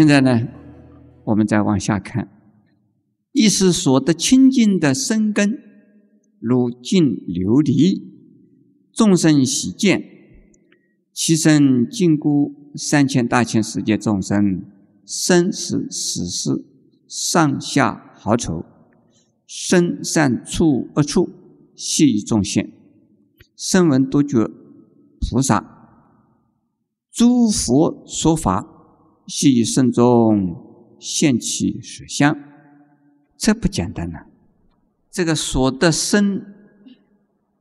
现在呢，我们再往下看，意识所得清净的生根，如净琉璃，众生喜见，其身禁锢三千大千世界众生，生死死事，上下好丑，身善处恶处，悉以众现，声闻多觉菩萨，诸佛说法，悉以圣众现起实相，这不简单呐！这个所得身，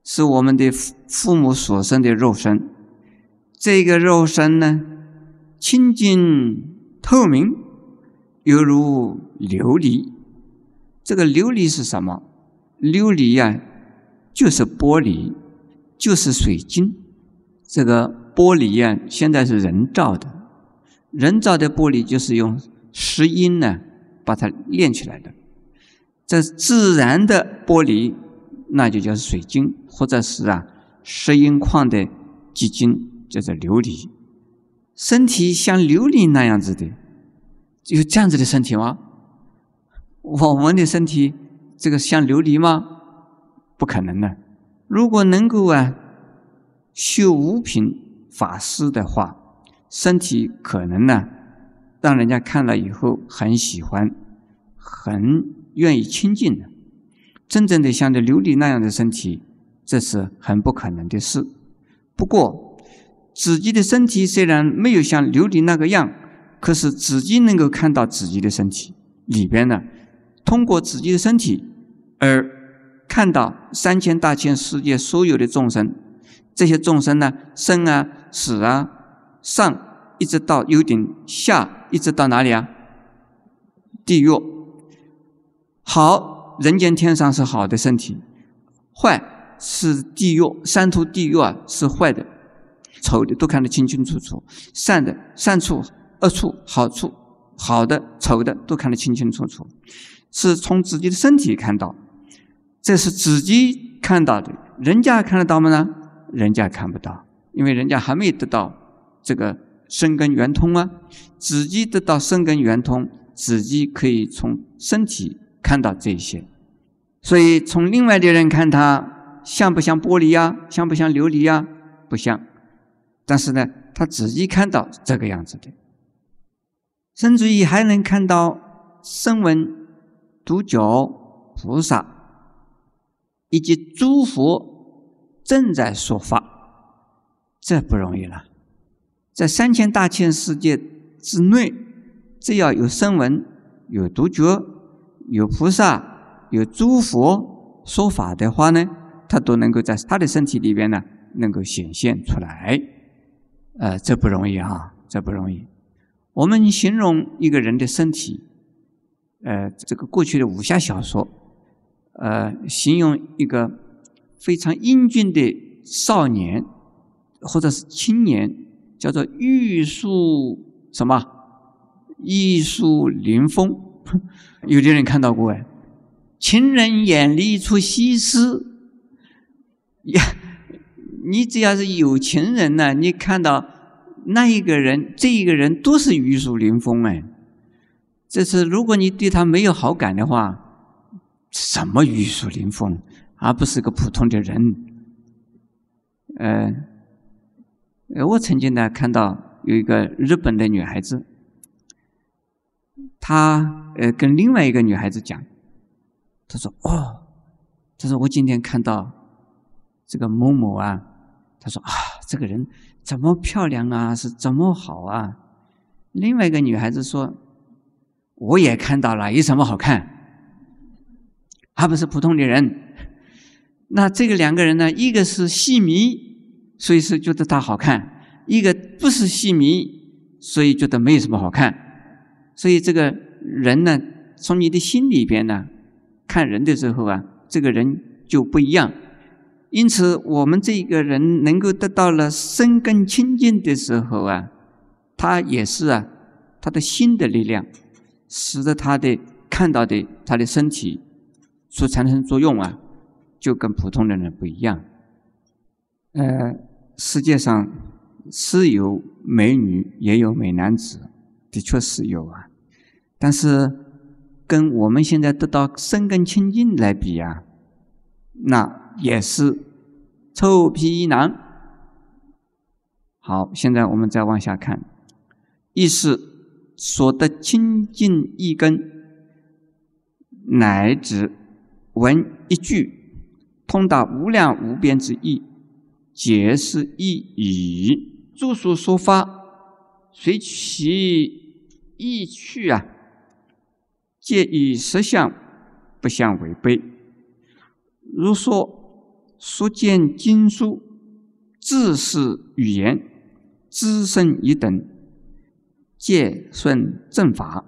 是我们的父父母所生的肉身，这个肉身呢，清净透明，犹如琉璃。这个琉璃是什么？琉璃呀，就是玻璃，就是水晶。这个玻璃呀，现在是人造的，人造的玻璃就是用石英呢把它炼起来的。这自然的玻璃，那就叫水晶，或者是啊石英矿的结晶，叫做琉璃。身体像琉璃那样子的，有这样子的身体吗？我们的身体这个像琉璃吗？不可能的。如果能够啊修五品法师的话，身体可能呢让人家看了以后很喜欢，很愿意亲近的。真正的像这琉璃那样的身体，这是很不可能的事。不过自己的身体虽然没有像琉璃那个样，可是自己能够看到自己的身体里边呢。通过自己的身体而看到三千大千世界所有的众生，这些众生呢，生啊、死啊、上一直到有点下，一直到哪里啊？地狱。好，人间天上是好的身体，坏是地狱，三途地狱啊是坏的，丑的都看得清清楚楚，善的善处、恶处、好处、好的、丑的都看得清清楚楚。是从自己的身体看到，这是自己看到的，人家看得到吗？呢？人家看不到，因为人家还没得到这个生根圆通啊。自己得到生根圆通，自己可以从身体看到这些。所以从另外的人看他像不像玻璃呀？像不像琉璃呀？不像。但是呢，他自己看到这个样子的，甚至于还能看到声闻。独角菩萨以及诸佛正在说法，这不容易了。在三千大千世界之内，只要有声闻、有独觉、有菩萨、有诸佛说法的话呢，他都能够在他的身体里边呢，能够显现出来。呃，这不容易啊，这不容易。我们形容一个人的身体。呃，这个过去的武侠小说，呃，形容一个非常英俊的少年或者是青年，叫做玉树什么？玉树临风。有的人看到过哎，情人眼里出西施。呀，你只要是有情人呢，你看到那一个人，这一个人都是玉树临风哎。这是如果你对他没有好感的话，什么玉树临风，而不是个普通的人。呃，呃我曾经呢看到有一个日本的女孩子，她呃跟另外一个女孩子讲，她说：“哦，她说我今天看到这个某某啊，她说啊，这个人怎么漂亮啊，是怎么好啊。”另外一个女孩子说。我也看到了，有什么好看？还不是普通的人。那这个两个人呢？一个是戏迷，所以是觉得他好看；一个不是戏迷，所以觉得没有什么好看。所以这个人呢，从你的心里边呢，看人的时候啊，这个人就不一样。因此，我们这个人能够得到了生根清净的时候啊，他也是啊，他的心的力量。使得他的看到的他的身体所产生作用啊，就跟普通的人不一样。呃，世界上是有美女，也有美男子，的确是有啊，但是跟我们现在得到生根清净来比啊，那也是臭皮囊。好，现在我们再往下看，意思所得清净一根，乃至闻一句，通达无量无边之意，皆是意义。著书说法。随其意趣啊，皆与实相不相违背。如说所见经书，自是语言，资深一等，皆顺正法。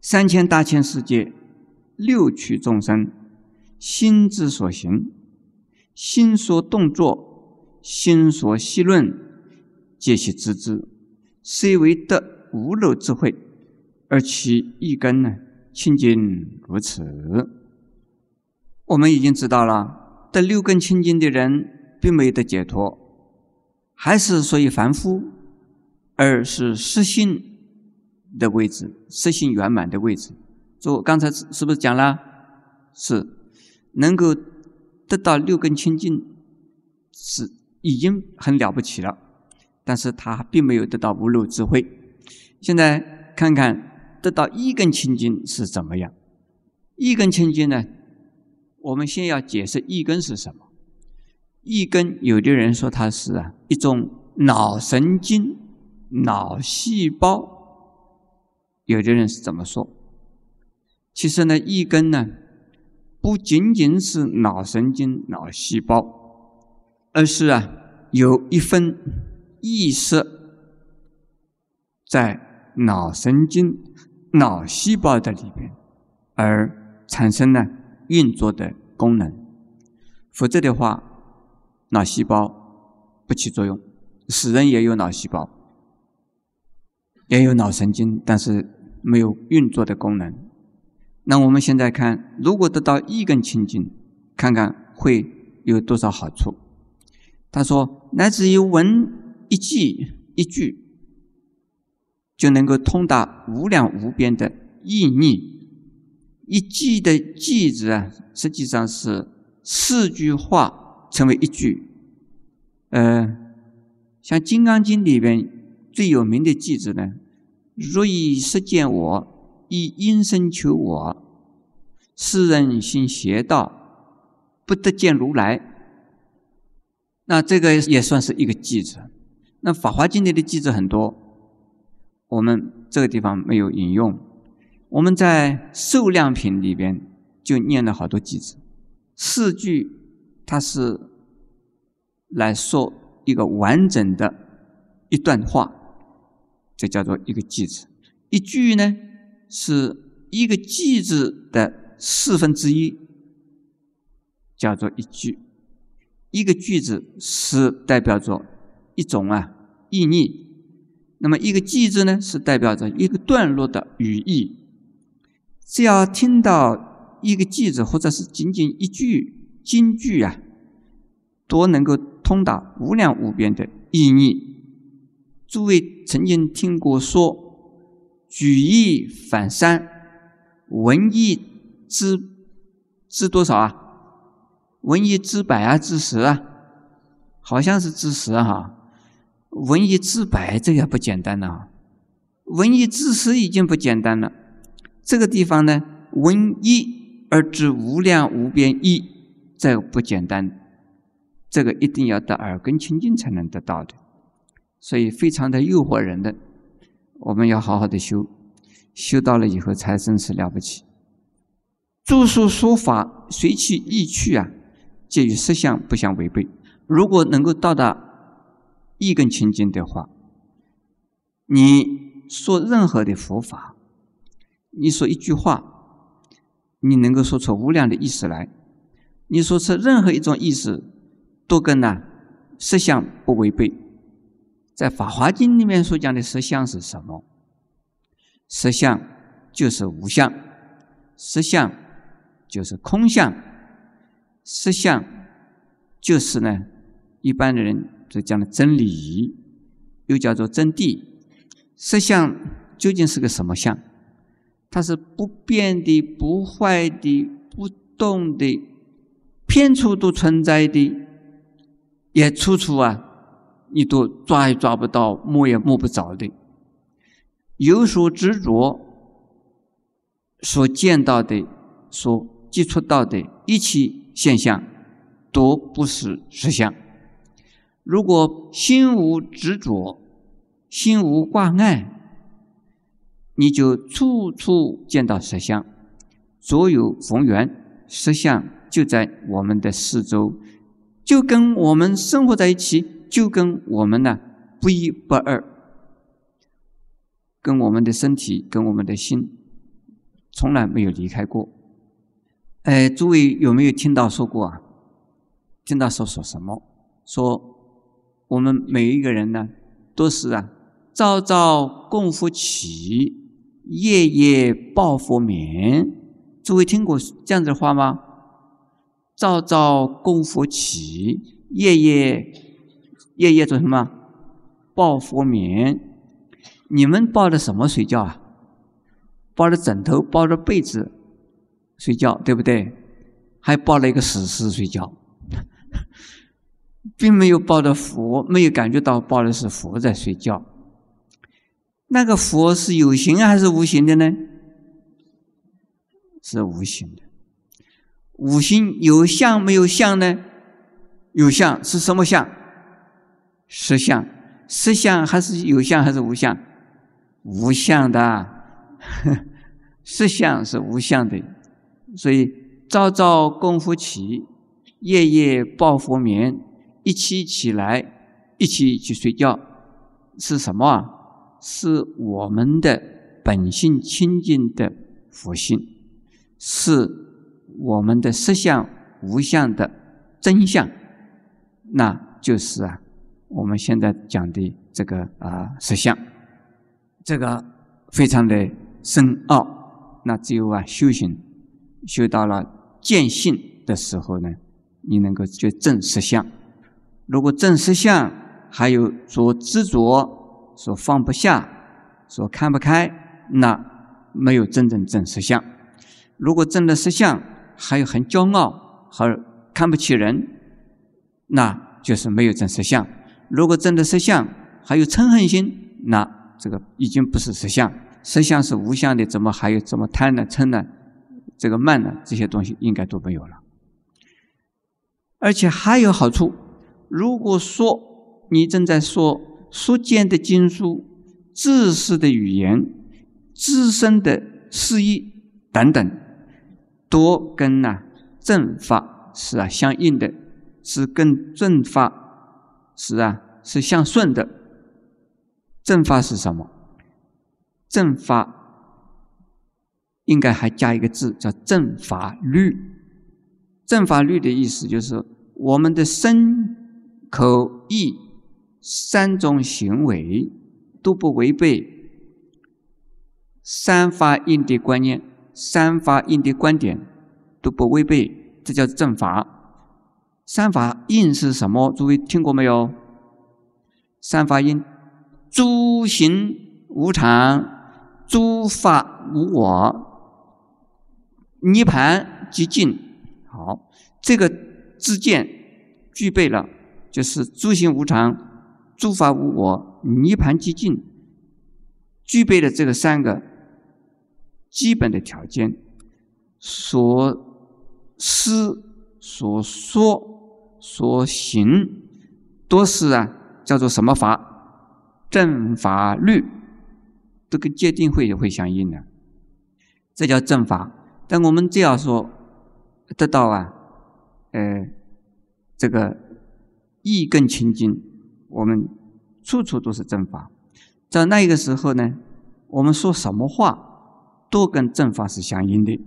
三千大千世界，六趣众生，心之所行，心所动作，心所细论，皆系知之。虽为得无漏智慧，而其一根呢清净如此。我们已经知道了，得六根清净的人，并没有得解脱，还是属于凡夫，而是实性的位置，实性圆满的位置。就刚才是不是讲了？是能够得到六根清净，是已经很了不起了。但是他并没有得到无漏智慧。现在看看得到一根清净是怎么样？一根清净呢？我们先要解释一根是什么。一根，有的人说它是啊一种脑神经、脑细胞，有的人是怎么说？其实呢，一根呢不仅仅是脑神经、脑细胞，而是啊有一分。意识在脑神经、脑细胞的里边，而产生了运作的功能。否则的话，脑细胞不起作用。死人也有脑细胞，也有脑神经，但是没有运作的功能。那我们现在看，如果得到一根清净，看看会有多少好处？他说：“乃至于闻。”一记一句，就能够通达无量无边的意义。一记的句子啊，实际上是四句话成为一句。呃，像《金刚经》里边最有名的句子呢：“若以实见我，以因身求我，世人行邪道，不得见如来。”那这个也算是一个句子。那《法华经》里的句子很多，我们这个地方没有引用。我们在受量品里边就念了好多句子，四句它是来说一个完整的一段话，这叫做一个句子。一句呢是一个句子的四分之一，叫做一句。一个句子是代表着。一种啊意义，那么一个句子呢，是代表着一个段落的语义。只要听到一个句子，或者是仅仅一句金句啊，都能够通达无量无边的意义。诸位曾经听过说“举一反三”，闻一知知多少啊？闻一知百啊，知十啊？好像是知十哈。闻一知百，这个不简单呐；闻一知十已经不简单了。这个地方呢，闻一而知无量无边一，这个不简单。这个一定要得耳根清净才能得到的，所以非常的诱惑人的。我们要好好的修，修到了以后才真是了不起。著书说法随其意趣啊，介与实相不相违背。如果能够到达。一根清净的话，你说任何的佛法，你说一句话，你能够说出无量的意思来。你说出任何一种意思，都跟呢实相不违背。在《法华经》里面所讲的实相是什么？实相就是无相，实相就是空相，实相就是呢一般的人。这讲的真理，又叫做真谛。实相究竟是个什么相？它是不变的、不坏的、不动的，片处都存在的，也处处啊，你都抓也抓不到，摸也摸不着的。有所执着，所见到的、所接触到的一切现象，都不是实相。如果心无执着，心无挂碍。你就处处见到实相，左有逢源实相就在我们的四周，就跟我们生活在一起，就跟我们呢不一不二，跟我们的身体，跟我们的心，从来没有离开过。哎，诸位有没有听到说过啊？听到说说什么？说我们每一个人呢，都是啊，朝朝共福起。夜夜报佛眠，诸位听过这样子的话吗？朝朝供佛起，夜夜夜夜做什么？报佛眠。你们抱着什么睡觉啊？抱着枕头，抱着被子睡觉，对不对？还抱了一个死尸睡觉，并没有抱着佛，没有感觉到抱的是佛在睡觉。那个佛是有形还是无形的呢？是无形的。无形有相没有相呢？有相是什么相？实相。实相还是有相还是无相？无相的。实相是无相的。所以朝朝功夫起，夜夜抱佛眠，一起起来，一起去睡觉，是什么啊？是我们的本性清净的佛性，是我们的实相无相的真相，那就是啊，我们现在讲的这个啊实相，这个非常的深奥，那只有啊修行修到了见性的时候呢，你能够去证实相。如果证实相还有所执着。所放不下，所看不开，那没有真正正实相。如果真的实相，还有很骄傲和看不起人，那就是没有真实相。如果真的实相，还有嗔恨心，那这个已经不是实相。实相是无相的，怎么还有怎么贪呢、嗔呢、这个慢呢？这些东西应该都没有了。而且还有好处，如果说你正在说。所见的经书、知识的语言、自身的事意等等，都跟呐正法是啊相应的，是跟正法是啊是相顺的。正法是什么？正法应该还加一个字，叫正法律。正法律的意思就是我们的身、口、意。三种行为都不违背三法印的观念，三法印的观点都不违背，这叫正法。三法印是什么？诸位听过没有？三法印：诸行无常，诸法无我，涅盘即净。好，这个自见具备了，就是诸行无常。诸法无我，涅盘寂静，具备了这个三个基本的条件，所思、所说、所行，都是啊，叫做什么法？正法律，都跟界定会也会相应的，这叫正法。但我们这样说，得到啊，呃，这个意更清净。我们处处都是正法，在那个时候呢，我们说什么话都跟正法是相应的。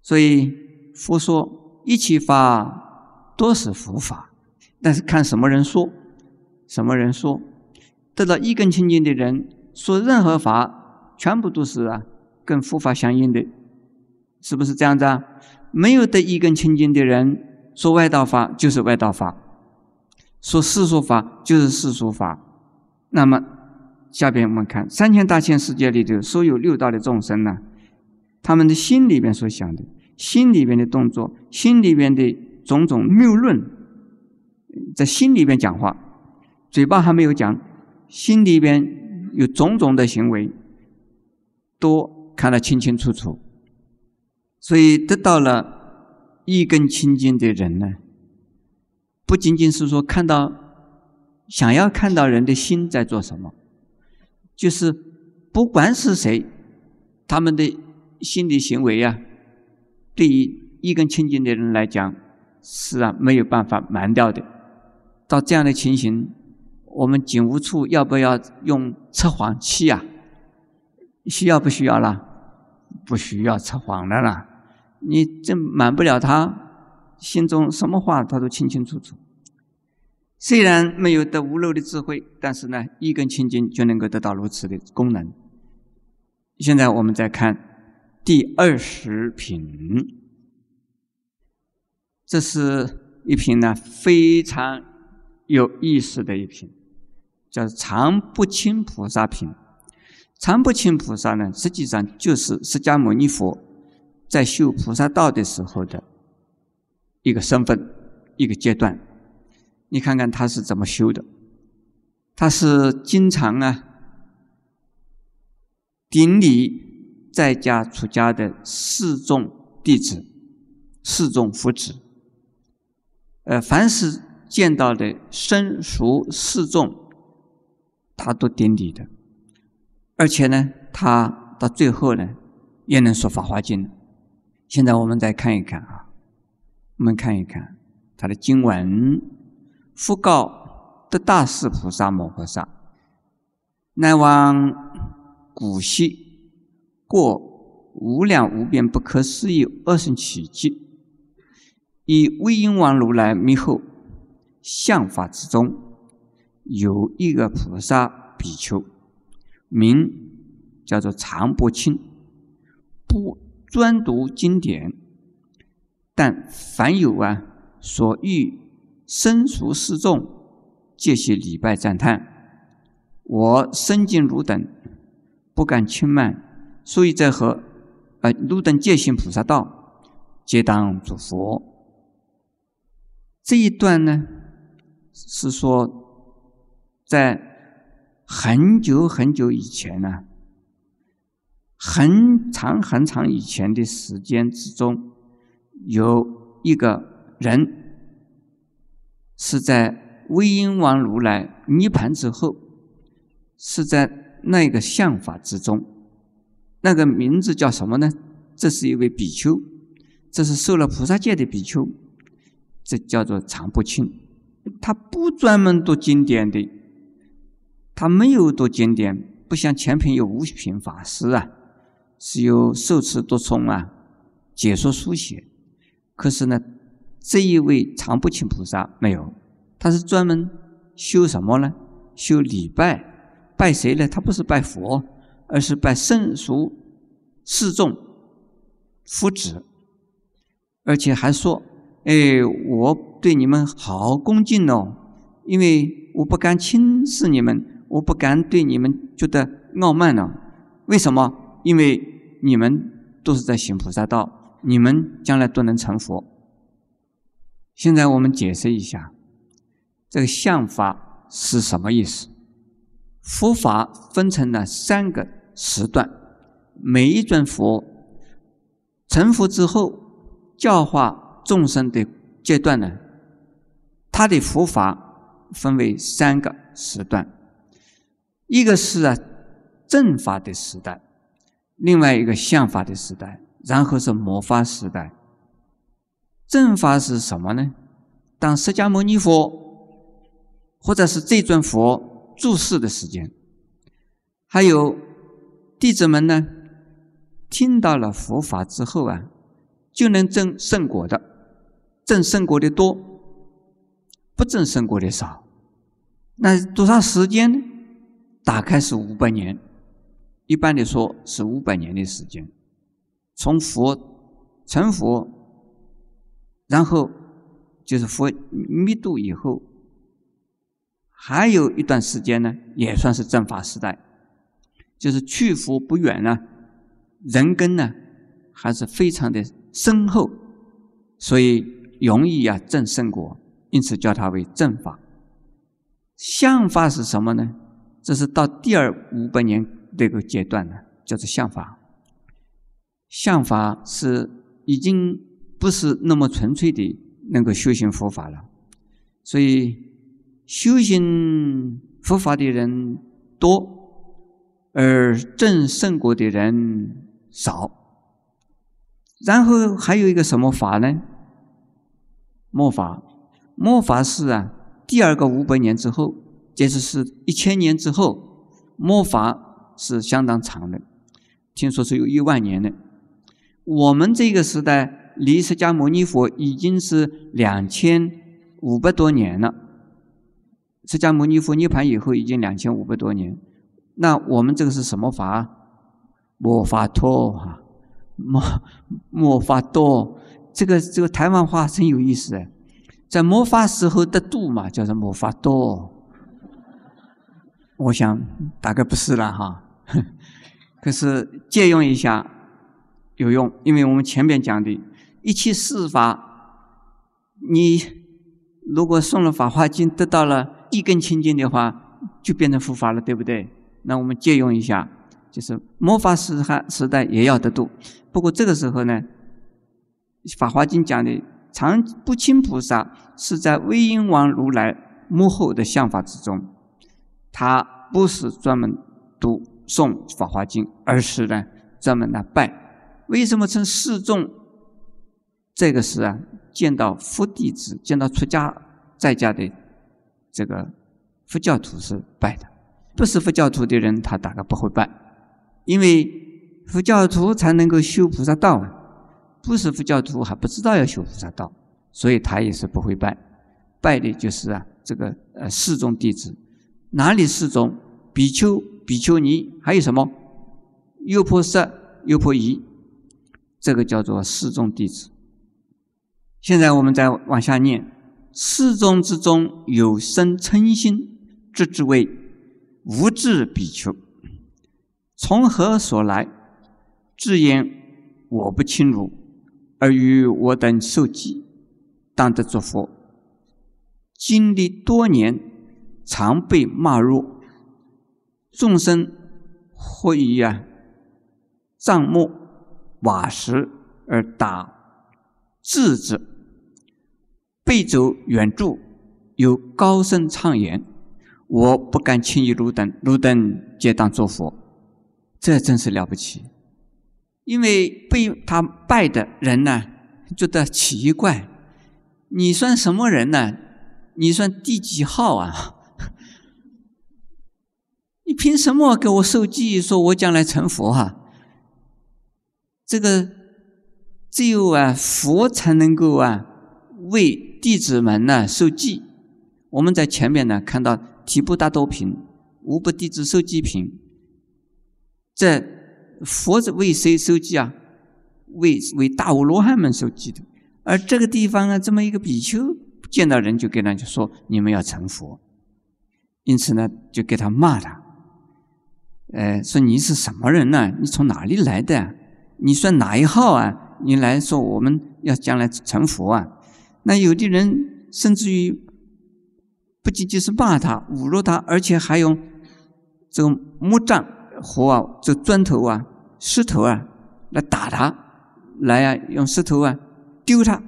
所以佛说一切法都是佛法，但是看什么人说，什么人说，得到一根清净的人说任何法，全部都是啊跟佛法相应的，是不是这样子啊？没有得一根清净的人说外道法就是外道法。说世俗法就是世俗法，那么下边我们看三千大千世界里头所有六道的众生呢，他们的心里边所想的，心里边的动作，心里边的种种谬论，在心里边讲话，嘴巴还没有讲，心里边有种种的行为，都看得清清楚楚。所以得到了一根清净的人呢，不仅仅是说看到，想要看到人的心在做什么。就是不管是谁，他们的心理行为呀，对于一根清净的人来讲，是啊没有办法瞒掉的。到这样的情形，我们警务处要不要用测谎器啊？需要不需要啦？不需要测谎的啦。你这瞒不了他，心中什么话他都清清楚楚。虽然没有得无漏的智慧，但是呢，一根清净就能够得到如此的功能。现在我们再看第二十品，这是一品呢非常有意思的一品，叫常不轻菩萨品。常不轻菩萨呢，实际上就是释迦牟尼佛在修菩萨道的时候的一个身份，一个阶段。你看看他是怎么修的？他是经常啊顶礼在家出家的四众弟子、四众福子。呃，凡是见到的生熟四众，他都顶礼的。而且呢，他到最后呢，也能说《法华经》。现在我们再看一看啊，我们看一看他的经文。复告得大士菩萨摩诃萨：“乃往古稀过无量无边不可思议二圣奇迹，以威音王如来密后相法之中，有一个菩萨比丘，名叫做常不清，不专读经典，但凡有啊所欲。”身熟示众，皆悉礼拜赞叹。我身敬汝等，不敢轻慢。所以在和呃汝等戒行菩萨道，皆当作佛。这一段呢，是说在很久很久以前呢，很长很长以前的时间之中，有一个人。是在威音王如来涅盘之后，是在那个相法之中，那个名字叫什么呢？这是一位比丘，这是受了菩萨戒的比丘，这叫做常不清。他不专门读经典的，他没有读经典，不像前品有五品法师啊，是有受持多聪啊，解说书写。可是呢？这一位常不请菩萨没有，他是专门修什么呢？修礼拜，拜谁呢？他不是拜佛，而是拜圣俗四众夫子，而且还说：“哎，我对你们好恭敬哦，因为我不敢轻视你们，我不敢对你们觉得傲慢呢。为什么？因为你们都是在行菩萨道，你们将来都能成佛。”现在我们解释一下，这个相法是什么意思？佛法分成了三个时段，每一尊佛成佛之后教化众生的阶段呢，他的佛法分为三个时段，一个是啊正法的时代，另外一个相法的时代，然后是魔法时代。正法是什么呢？当释迦牟尼佛或者是这尊佛住世的时间，还有弟子们呢，听到了佛法之后啊，就能证圣果的，证圣果的多，不证圣果的少。那多长时间呢？大概是五百年，一般的说是五百年的时间，从佛成佛。然后就是佛密度以后，还有一段时间呢，也算是正法时代，就是去佛不远呢，人根呢还是非常的深厚，所以容易啊正圣果，因此叫它为正法。相法是什么呢？这是到第二五百年这个阶段呢，叫做相法。相法是已经不是那么纯粹的那个修行佛法了，所以。修行佛法的人多，而证圣果的人少。然后还有一个什么法呢？末法，末法是啊，第二个五百年之后，就是是一千年之后，末法是相当长的，听说是有一万年的。我们这个时代离释迦牟尼佛已经是两千五百多年了。释迦牟尼佛涅盘以后已经两千五百多年，那我们这个是什么法？末法托哈，末末法多，这个这个台湾话真有意思哎，在末法时候得度嘛，叫做末法多。我想大概不是了哈，可是借用一下有用，因为我们前面讲的一切事法，你如果送了《法华经》，得到了。一根清净的话，就变成佛法了，对不对？那我们借用一下，就是末法时还时代也要得度。不过这个时候呢，《法华经》讲的常不清菩萨是在威音王如来幕后的相法之中，他不是专门读诵《法华经》，而是呢专门来拜。为什么称示众？这个是啊，见到佛弟子，见到出家在家的。这个佛教徒是拜的，不是佛教徒的人，他大概不会拜，因为佛教徒才能够修菩萨道啊，不是佛教徒还不知道要修菩萨道，所以他也是不会拜。拜的就是啊，这个呃四众弟子，哪里四众？比丘、比丘尼，还有什么？优婆塞、优婆夷，这个叫做四众弟子。现在我们再往下念。四众之中有生嗔心，这之谓无智比丘。从何所来？自言我不侵汝，而与我等受记，当得作佛。经历多年，常被骂入。众生会以啊帐木瓦石而打智者。背走远住，有高声唱言：“我不敢轻易入等，入等皆当作佛。”这真是了不起。因为被他拜的人呢，觉得奇怪：“你算什么人呢？你算第几号啊？你凭什么给我受记，说我将来成佛啊？这个只有啊佛才能够啊为。”弟子们呢受记，我们在前面呢看到提布大多品，无不弟子受记品。这佛是为谁受记啊？为为大无罗汉们受记的。而这个地方啊，这么一个比丘见到人就跟他就说：“你们要成佛。”因此呢，就给他骂他，呃，说你是什么人呢？你从哪里来的？你算哪一号啊？你来说我们要将来成佛啊？那有的人甚至于不仅仅是骂他、侮辱他，而且还用这个木杖和啊、这砖头啊、石头啊来打他，来啊用石头啊丢他。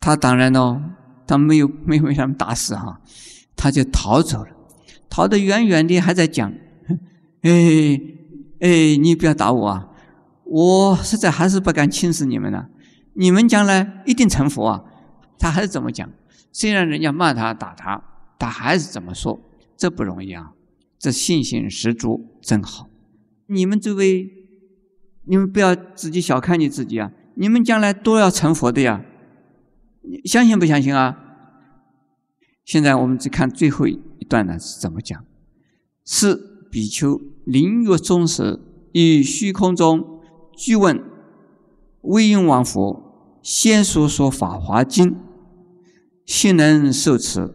他当然呢，他没有没有被他们打死哈，他就逃走了，逃得远远的，还在讲：“哎哎，你不要打我啊！我实在还是不敢轻视你们了。”你们将来一定成佛啊！他还是怎么讲？虽然人家骂他、打他，他还是怎么说？这不容易啊！这信心十足，真好。你们这位，你们不要自己小看你自己啊！你们将来都要成佛的呀！你相信不相信啊？现在我们只看最后一段呢是怎么讲？是比丘临月中时，于虚空中具问威音王佛。先说说《法华经》，信能受持，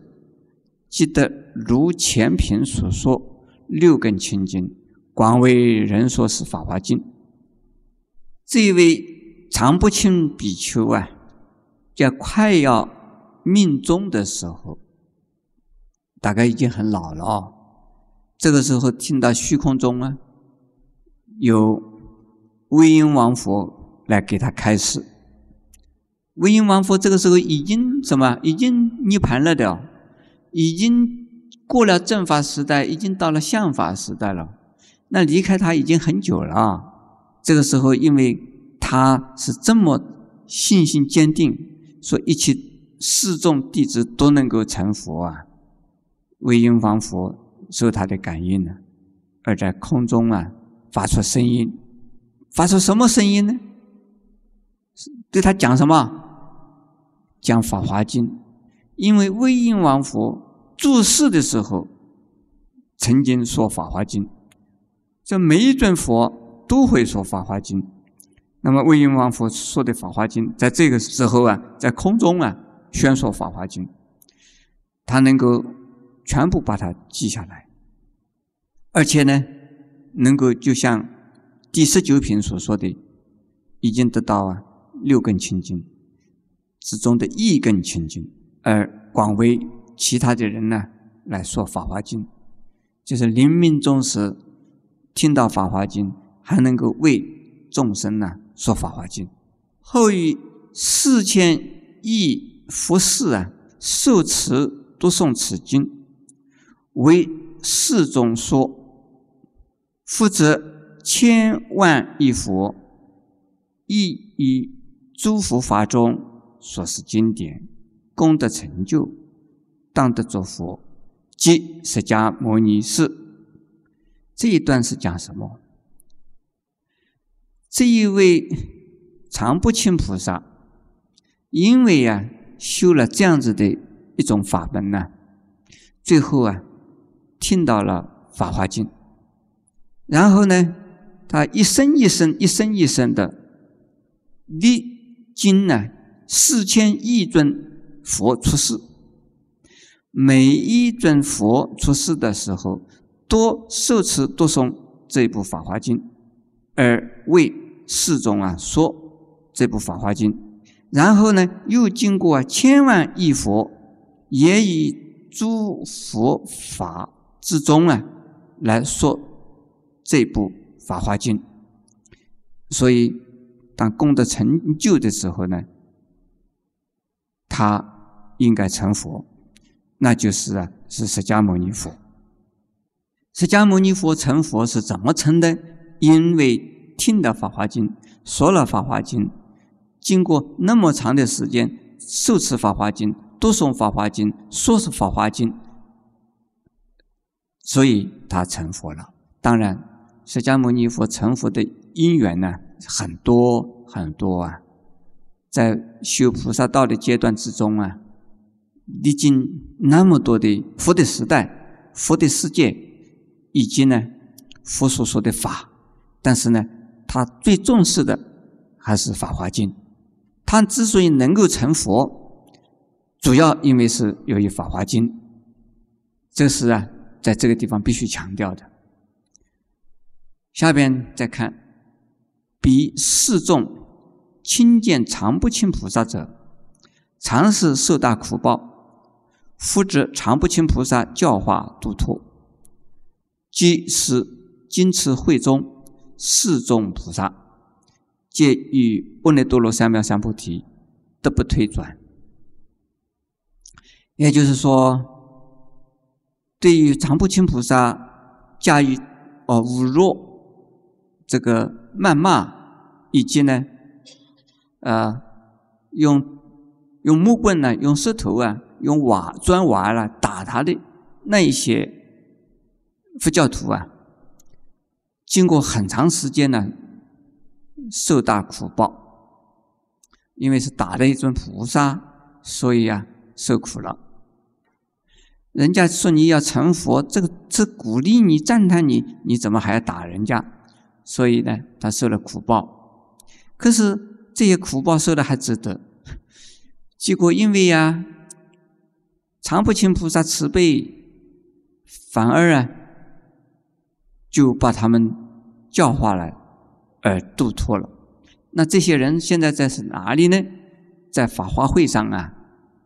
即得如前品所说，六根清净，广为人说是《法华经》。这位常不清比丘啊，在快要命终的时候，大概已经很老了哦。这个时候听到虚空中啊，有威音王佛来给他开示。威音王佛这个时候已经什么？已经涅盘了的，已经过了正法时代，已经到了相法时代了。那离开他已经很久了啊。这个时候，因为他是这么信心坚定，说一切四众弟子都能够成佛啊。威音王佛受他的感应呢，而在空中啊发出声音，发出什么声音呢？对他讲什么？讲《法华经》，因为威音王佛住世的时候，曾经说《法华经》，这每一尊佛都会说《法华经》。那么威音王佛说的《法华经》，在这个时候啊，在空中啊宣说《法华经》，他能够全部把它记下来，而且呢，能够就像第十九品所说的，已经得到啊六根清净。之中的一根清净，而广为其他的人呢来说《法华经》，就是临命终时听到《法华经》，还能够为众生呢说《法华经》。后于四千亿佛士啊，受持读诵此经，为世中说。复则千万亿佛，亦以诸佛法中。所是经典，功德成就，当得作佛，即释迦牟尼是。这一段是讲什么？这一位常不清菩萨，因为呀修了这样子的一种法门呢，最后啊听到了《法华经》，然后呢，他一生一生、一生一生的历经呢。四千亿尊佛出世，每一尊佛出世的时候，多受持读诵这部《法华经》，而为世众啊说这部《法华经》，然后呢，又经过千万亿佛，也以诸佛法之中啊来说这部《法华经》，所以当功德成就的时候呢。他应该成佛，那就是啊，是释迦牟尼佛。释迦牟尼佛成佛是怎么成的？因为听了《法华经》，说了《法华经》，经过那么长的时间受持《法华经》，读诵《法华经》，说是《法华经》，所以他成佛了。当然，释迦牟尼佛成佛的因缘呢，很多很多啊。在修菩萨道的阶段之中啊，历经那么多的佛的时代、佛的世界，以及呢佛所说的法，但是呢，他最重视的还是《法华经》。他之所以能够成佛，主要因为是由于《法华经》。这是啊，在这个地方必须强调的。下边再看，比示众。亲见常不清菩萨者，常是受大苦报。复知常不清菩萨教化度脱，即是今次会中四众菩萨，皆与波罗多罗三藐三菩提得不退转。也就是说，对于常不清菩萨加以哦侮辱、这个谩骂，以及呢？啊，用用木棍呢，用石头啊，用瓦砖瓦啦打他的那一些佛教徒啊，经过很长时间呢，受大苦报，因为是打了一尊菩萨，所以啊，受苦了。人家说你要成佛，这个是鼓励你、赞叹你，你怎么还要打人家？所以呢，他受了苦报。可是。这些苦报受的还值得，结果因为呀，常不轻菩萨慈悲，反而啊，就把他们教化了，而度脱了。那这些人现在在是哪里呢？在法华会上啊，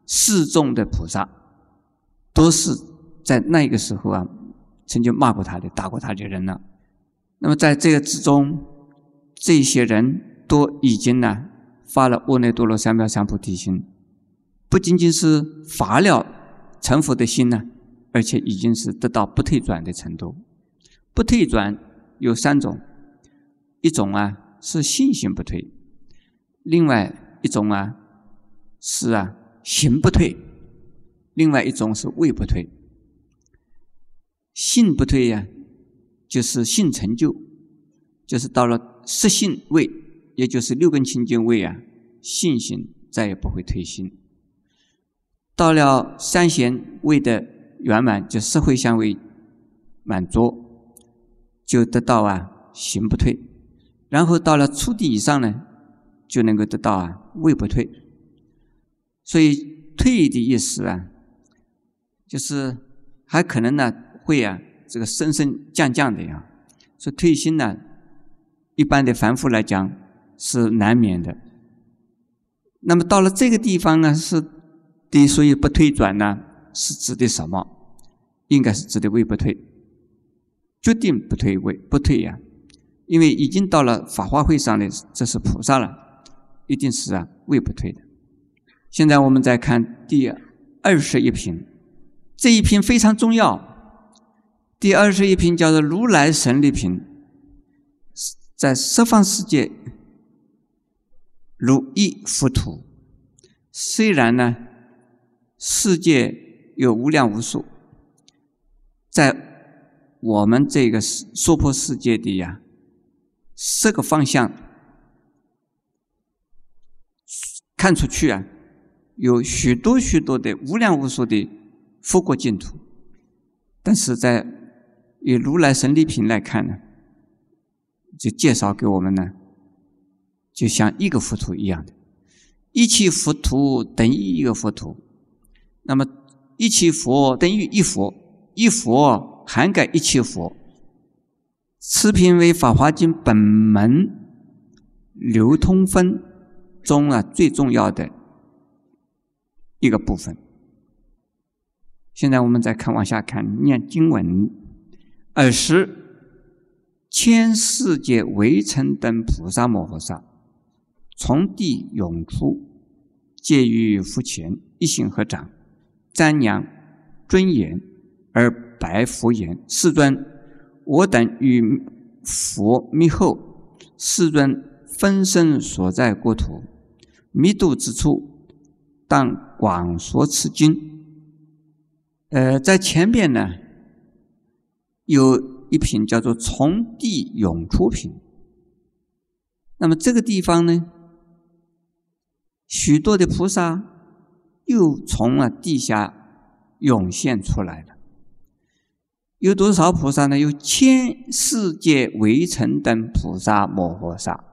示众的菩萨，都是在那个时候啊，曾经骂过他的、打过他的人了。那么在这个之中，这些人都已经呢发了阿耨多罗三藐三菩提心，不仅仅是发了成佛的心呢，而且已经是得到不退转的程度。不退转有三种，一种啊是信心不退，另外一种啊是啊行不退，另外一种是位不退。性不退呀。就是性成就，就是到了色性位，也就是六根清净位啊，信心再也不会退心。到了三贤位的圆满，就社会相位满足，就得到啊行不退。然后到了初地以上呢，就能够得到啊位不退。所以退的意思啊，就是还可能呢会啊。这个升升降降的呀，所以退心呢，一般的凡夫来讲是难免的。那么到了这个地方呢，是的，所以不退转呢，是指的什么？应该是指的位不退，决定不退位不退呀，因为已经到了法华会上的这是菩萨了，一定是啊位不退的。现在我们再看第二十一品，这一品非常重要。第二十一品叫做如来神力品，在十方世界如一佛土。虽然呢，世界有无量无数，在我们这个娑婆世界的呀，四个方向看出去啊，有许多许多的无量无数的佛国净土，但是在以如来神力品来看呢，就介绍给我们呢，就像一个佛土一样的，一切佛土等于一个佛土，那么一切佛等于一佛，一佛涵盖一切佛。此品为《法华经》本门流通分中啊最重要的一个部分。现在我们再看往下看，念经文。尔时，千世界围城等菩萨摩诃萨从地涌出，皆于佛前一心合掌，瞻仰尊严而白佛言：“世尊，我等与佛密后，世尊分身所在国土，密度之处，当广说此经。”呃，在前边呢。有一品叫做“从地涌出品”，那么这个地方呢，许多的菩萨又从了地下涌现出来了。有多少菩萨呢？有千世界围城等菩萨摩诃萨。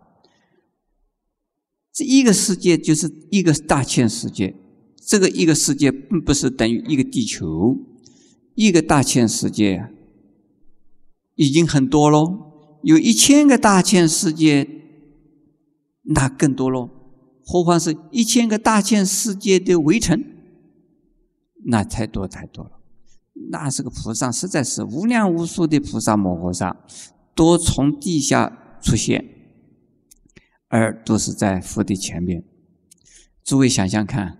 这一个世界就是一个大千世界，这个一个世界并不是等于一个地球，一个大千世界。已经很多喽，有一千个大千世界，那更多喽。何况是一千个大千世界的围城，那太多太多了。那是个菩萨实在是无量无数的菩萨摩诃萨，都从地下出现，而都是在佛的前面。诸位想想看，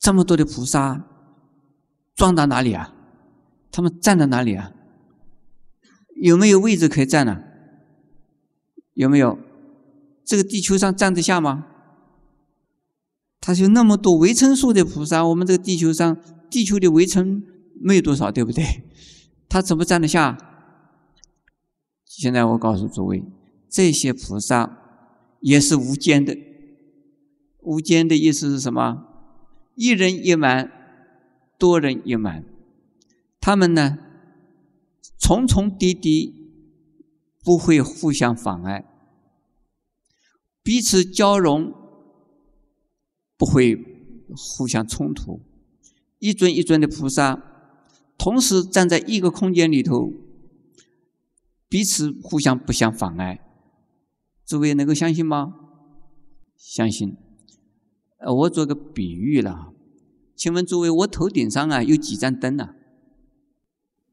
这么多的菩萨，装到哪里啊？他们站在哪里啊？有没有位置可以站呢？有没有？这个地球上站得下吗？他就那么多维生素的菩萨，我们这个地球上，地球的围城没有多少，对不对？他怎么站得下？现在我告诉诸位，这些菩萨也是无间的。无间的意思是什么？一人一满，多人一满。他们呢？重重叠叠，不会互相妨碍；彼此交融，不会互相冲突。一尊一尊的菩萨，同时站在一个空间里头，彼此互相不相妨碍。诸位能够相信吗？相信。呃，我做个比喻了，请问诸位，我头顶上啊有几盏灯呢？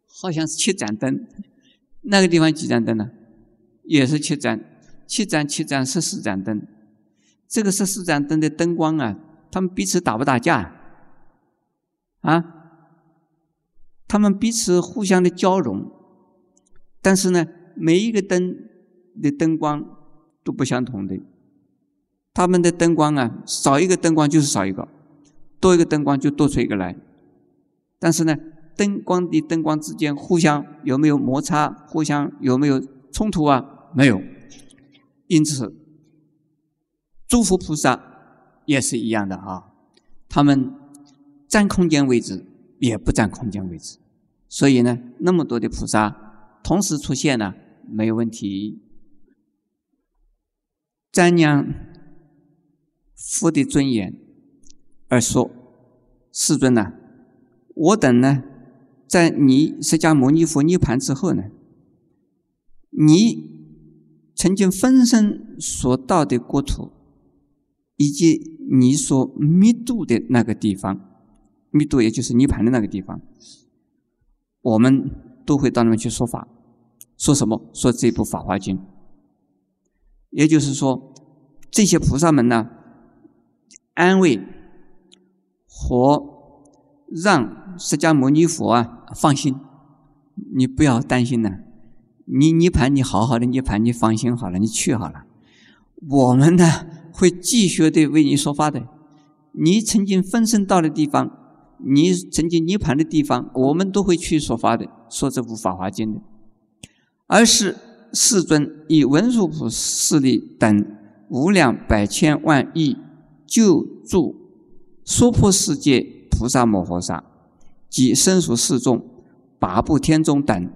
好像是七盏灯。那个地方几盏灯呢？也是七盏，七盏七盏十四盏灯。这个十四盏灯的灯光啊，他们彼此打不打架？啊？他们彼此互相的交融，但是呢，每一个灯的灯光都不相同的。他们的灯光啊，少一个灯光就是少一个，多一个灯光就多出一个来。但是呢，灯光的灯光之间互相有没有摩擦？互相有没有冲突啊？没有。因此，诸佛菩萨也是一样的啊，他们占空间位置也不占空间位置，所以呢，那么多的菩萨同时出现呢，没有问题。瞻仰佛的尊严而说：“世尊呐，我等呢，在你释迦牟尼佛涅盘之后呢，你。”曾经分身所到的国土，以及你所密度的那个地方，密度也就是涅盘的那个地方，我们都会到那边去说法，说什么？说这部《法华经》。也就是说，这些菩萨们呢，安慰和让释迦牟尼佛啊放心，你不要担心呢。你涅盘，你好好的涅盘，你放心好了，你去好了。我们呢会继续的为你说法的。你曾经分身到的地方，你曾经涅盘的地方，我们都会去说法的，说这部《法华经》的。而是世尊以文殊菩势力等无量百千万亿救助娑婆世界菩萨摩诃萨及身属四众八部天众等。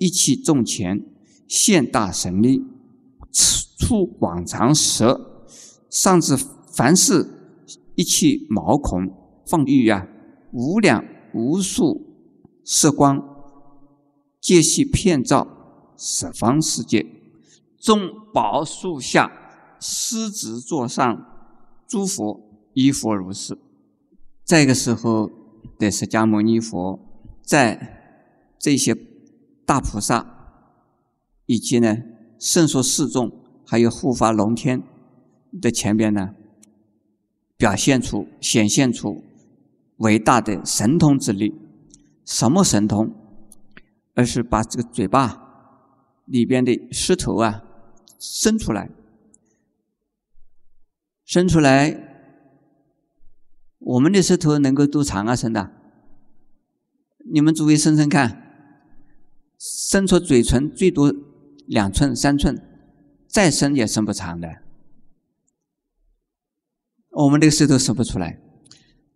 一气众前，现大神力，出广长舌，上至凡事一气毛孔，放欲啊，无量无数色光，皆系遍照十方世界。众宝树下，狮子座上，诸佛依佛如是。这个时候的释迦牟尼佛，在这些。大菩萨，以及呢圣说四众，还有护法龙天的前边呢，表现出、显现出伟大的神通之力。什么神通？而是把这个嘴巴里边的石头啊伸出来，伸出来，我们的舌头能够多长啊？伸的？你们诸位伸伸看。伸出嘴唇最多两寸三寸，再伸也伸不长的。我们这个舌头伸不出来，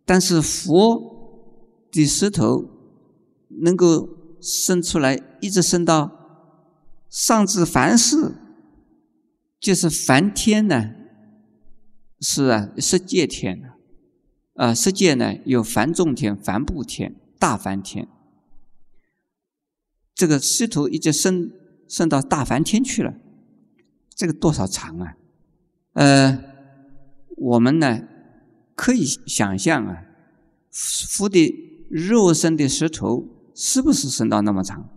但是佛的舌头能够伸出来，一直伸到上至凡世，就是梵天呢，是啊，十界天啊，十界呢有凡众天、凡部天、大梵天。这个石头一直升升到大梵天去了，这个多少长啊？呃，我们呢可以想象啊，佛的肉身的石头是不是升到那么长？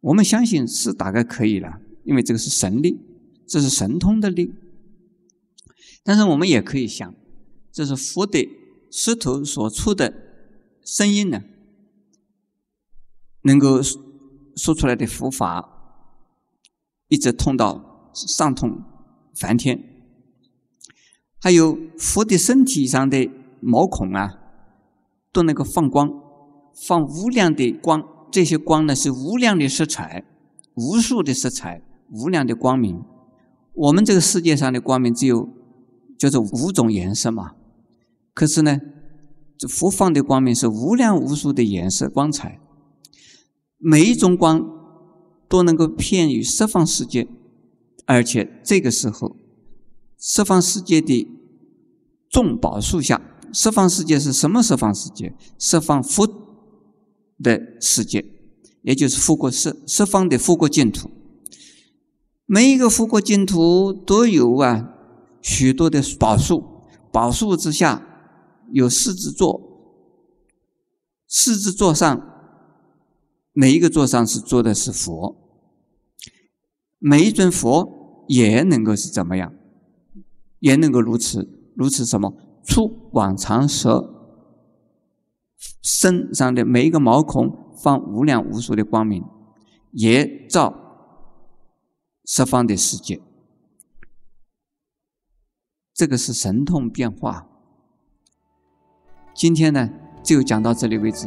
我们相信是大概可以了，因为这个是神力，这是神通的力。但是我们也可以想，这是佛的石头所出的声音呢，能够。说出来的佛法，一直通到上通梵天，还有佛的身体上的毛孔啊，都能够放光，放无量的光。这些光呢，是无量的色彩，无数的色彩，无量的光明。我们这个世界上的光明只有就是五种颜色嘛，可是呢，这佛放的光明是无量无数的颜色光彩。每一种光都能够遍于十方世界，而且这个时候，十方世界的众宝树下十方世界是什么十方世界？十方佛的世界，也就是佛国十十方的佛国净土。每一个佛国净土都有啊许多的宝树，宝树之下有四只座，四只座上每一个座上是坐的是佛，每一尊佛也能够是怎么样？也能够如此，如此什么？出往长舌身上的每一个毛孔放无量无数的光明，也照十方的世界。这个是神通变化。今天呢，就讲到这里为止。